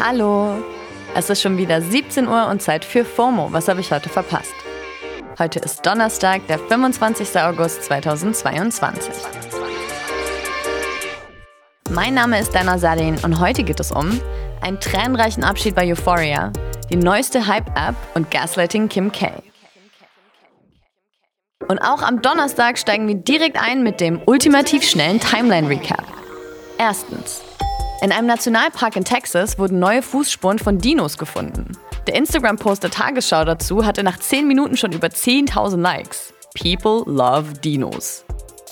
Hallo. Es ist schon wieder 17 Uhr und Zeit für FOMO. Was habe ich heute verpasst? Heute ist Donnerstag, der 25. August 2022. Mein Name ist Dana Salin und heute geht es um einen tränenreichen Abschied bei Euphoria, die neueste Hype-App und Gaslighting Kim K. Und auch am Donnerstag steigen wir direkt ein mit dem ultimativ schnellen Timeline-Recap. Erstens. In einem Nationalpark in Texas wurden neue Fußspuren von Dinos gefunden. Der Instagram-Post der Tagesschau dazu hatte nach 10 Minuten schon über 10.000 Likes. People love Dinos.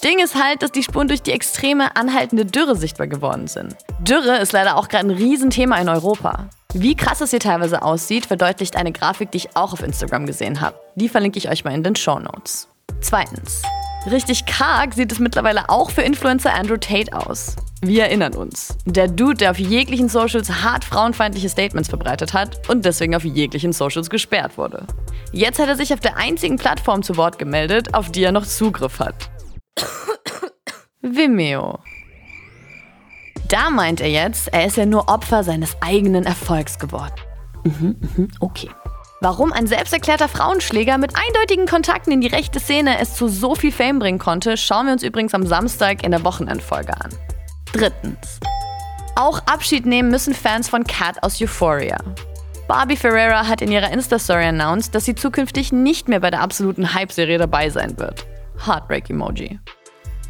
Ding ist halt, dass die Spuren durch die extreme anhaltende Dürre sichtbar geworden sind. Dürre ist leider auch gerade ein Riesenthema in Europa. Wie krass es hier teilweise aussieht, verdeutlicht eine Grafik, die ich auch auf Instagram gesehen habe. Die verlinke ich euch mal in den Show Notes. Zweitens. Richtig karg sieht es mittlerweile auch für Influencer Andrew Tate aus. Wir erinnern uns. Der Dude, der auf jeglichen Socials hart frauenfeindliche Statements verbreitet hat und deswegen auf jeglichen Socials gesperrt wurde. Jetzt hat er sich auf der einzigen Plattform zu Wort gemeldet, auf die er noch Zugriff hat. Vimeo. Da meint er jetzt, er ist ja nur Opfer seines eigenen Erfolgs geworden. Mhm, mhm, okay. Warum ein selbsterklärter Frauenschläger mit eindeutigen Kontakten in die rechte Szene es zu so viel Fame bringen konnte, schauen wir uns übrigens am Samstag in der Wochenendfolge an. Drittens. Auch Abschied nehmen müssen Fans von Cat aus Euphoria. Barbie Ferreira hat in ihrer Insta-Story announced, dass sie zukünftig nicht mehr bei der absoluten Hype-Serie dabei sein wird. Heartbreak-Emoji.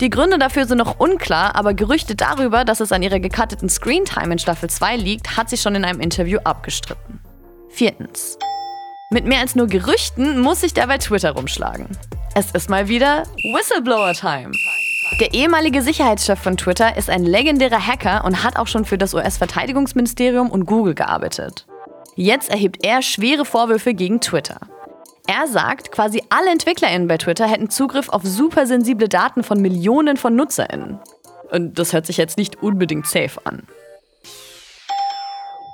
Die Gründe dafür sind noch unklar, aber Gerüchte darüber, dass es an ihrer gecutteten Screentime in Staffel 2 liegt, hat sie schon in einem Interview abgestritten. Viertens. Mit mehr als nur Gerüchten muss sich der bei Twitter rumschlagen. Es ist mal wieder Whistleblower-Time. Der ehemalige Sicherheitschef von Twitter ist ein legendärer Hacker und hat auch schon für das US-Verteidigungsministerium und Google gearbeitet. Jetzt erhebt er schwere Vorwürfe gegen Twitter. Er sagt, quasi alle EntwicklerInnen bei Twitter hätten Zugriff auf supersensible Daten von Millionen von NutzerInnen. Und das hört sich jetzt nicht unbedingt safe an.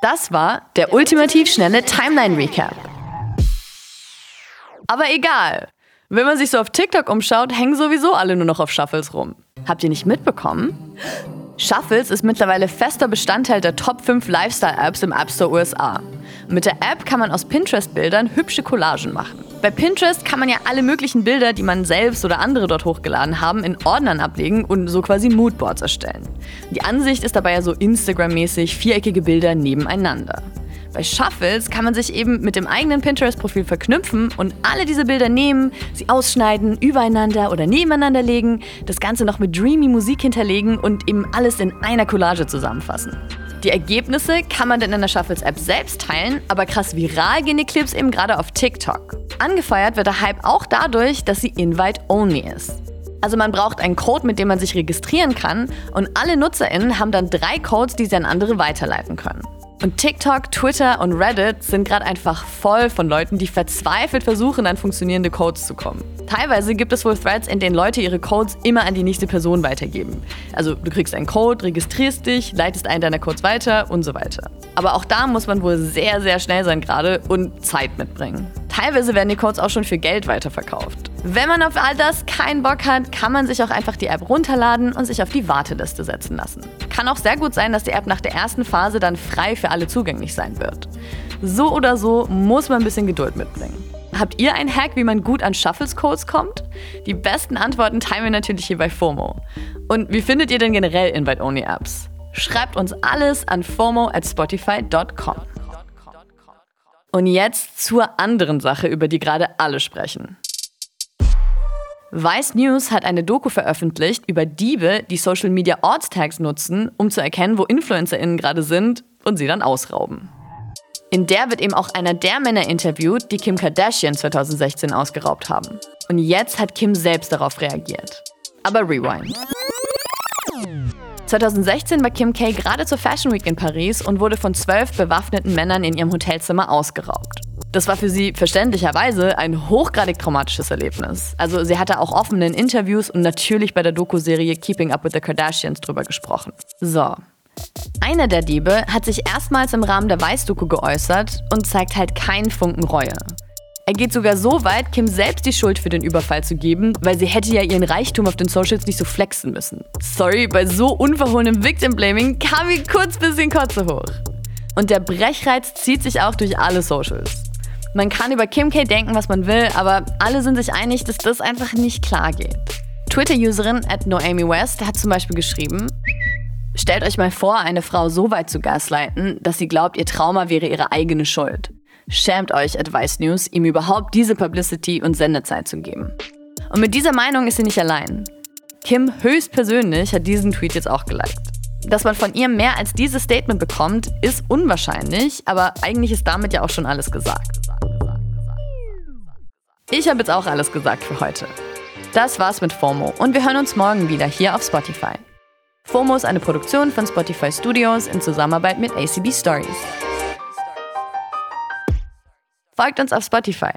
Das war der ultimativ schnelle Timeline-Recap. Aber egal. Wenn man sich so auf TikTok umschaut, hängen sowieso alle nur noch auf Shuffles rum. Habt ihr nicht mitbekommen? Shuffles ist mittlerweile fester Bestandteil der Top 5 Lifestyle-Apps im App Store USA. Mit der App kann man aus Pinterest-Bildern hübsche Collagen machen. Bei Pinterest kann man ja alle möglichen Bilder, die man selbst oder andere dort hochgeladen haben, in Ordnern ablegen und so quasi Moodboards erstellen. Die Ansicht ist dabei ja so Instagram-mäßig viereckige Bilder nebeneinander. Bei Shuffles kann man sich eben mit dem eigenen Pinterest-Profil verknüpfen und alle diese Bilder nehmen, sie ausschneiden, übereinander oder nebeneinander legen, das Ganze noch mit dreamy Musik hinterlegen und eben alles in einer Collage zusammenfassen. Die Ergebnisse kann man dann in der Shuffles-App selbst teilen, aber krass viral gehen die Clips eben gerade auf TikTok. Angefeuert wird der Hype auch dadurch, dass sie Invite-Only ist. Also man braucht einen Code, mit dem man sich registrieren kann und alle NutzerInnen haben dann drei Codes, die sie an andere weiterleiten können. Und TikTok, Twitter und Reddit sind gerade einfach voll von Leuten, die verzweifelt versuchen, an funktionierende Codes zu kommen. Teilweise gibt es wohl Threads, in denen Leute ihre Codes immer an die nächste Person weitergeben. Also du kriegst einen Code, registrierst dich, leitest einen deiner Codes weiter und so weiter. Aber auch da muss man wohl sehr, sehr schnell sein gerade und Zeit mitbringen. Teilweise werden die Codes auch schon für Geld weiterverkauft. Wenn man auf all das keinen Bock hat, kann man sich auch einfach die App runterladen und sich auf die Warteliste setzen lassen. Kann auch sehr gut sein, dass die App nach der ersten Phase dann frei für alle zugänglich sein wird. So oder so muss man ein bisschen Geduld mitbringen. Habt ihr einen Hack, wie man gut an Shuffles Codes kommt? Die besten Antworten teilen wir natürlich hier bei FOMO. Und wie findet ihr denn generell Invite-Only-Apps? Schreibt uns alles an FOMO at spotify.com. Und jetzt zur anderen Sache, über die gerade alle sprechen. Vice News hat eine Doku veröffentlicht über Diebe, die Social Media Ortstags nutzen, um zu erkennen, wo InfluencerInnen gerade sind und sie dann ausrauben. In der wird eben auch einer der Männer interviewt, die Kim Kardashian 2016 ausgeraubt haben. Und jetzt hat Kim selbst darauf reagiert. Aber rewind. 2016 war Kim K gerade zur Fashion Week in Paris und wurde von zwölf bewaffneten Männern in ihrem Hotelzimmer ausgeraubt. Das war für sie verständlicherweise ein hochgradig traumatisches Erlebnis. Also sie hatte auch offen in Interviews und natürlich bei der Doku-Serie Keeping Up with the Kardashians drüber gesprochen. So. Einer der Diebe hat sich erstmals im Rahmen der Weiß-Doku geäußert und zeigt halt keinen Funken Reue. Er geht sogar so weit, Kim selbst die Schuld für den Überfall zu geben, weil sie hätte ja ihren Reichtum auf den Socials nicht so flexen müssen. Sorry, bei so unverhohlenem Victim Blaming kam mir kurz bisschen Kotze hoch. Und der Brechreiz zieht sich auch durch alle Socials. Man kann über Kim K denken, was man will, aber alle sind sich einig, dass das einfach nicht klar geht. Twitter-Userin at Noemi West hat zum Beispiel geschrieben, Stellt euch mal vor, eine Frau so weit zu gaslighten, dass sie glaubt, ihr Trauma wäre ihre eigene Schuld. Schämt euch, Advice News, ihm überhaupt diese Publicity und Sendezeit zu geben. Und mit dieser Meinung ist sie nicht allein. Kim höchstpersönlich hat diesen Tweet jetzt auch geliked. Dass man von ihr mehr als dieses Statement bekommt, ist unwahrscheinlich, aber eigentlich ist damit ja auch schon alles gesagt. Ich habe jetzt auch alles gesagt für heute. Das war's mit FOMO und wir hören uns morgen wieder hier auf Spotify. FOMO ist eine Produktion von Spotify Studios in Zusammenarbeit mit ACB Stories. Folgt uns auf Spotify.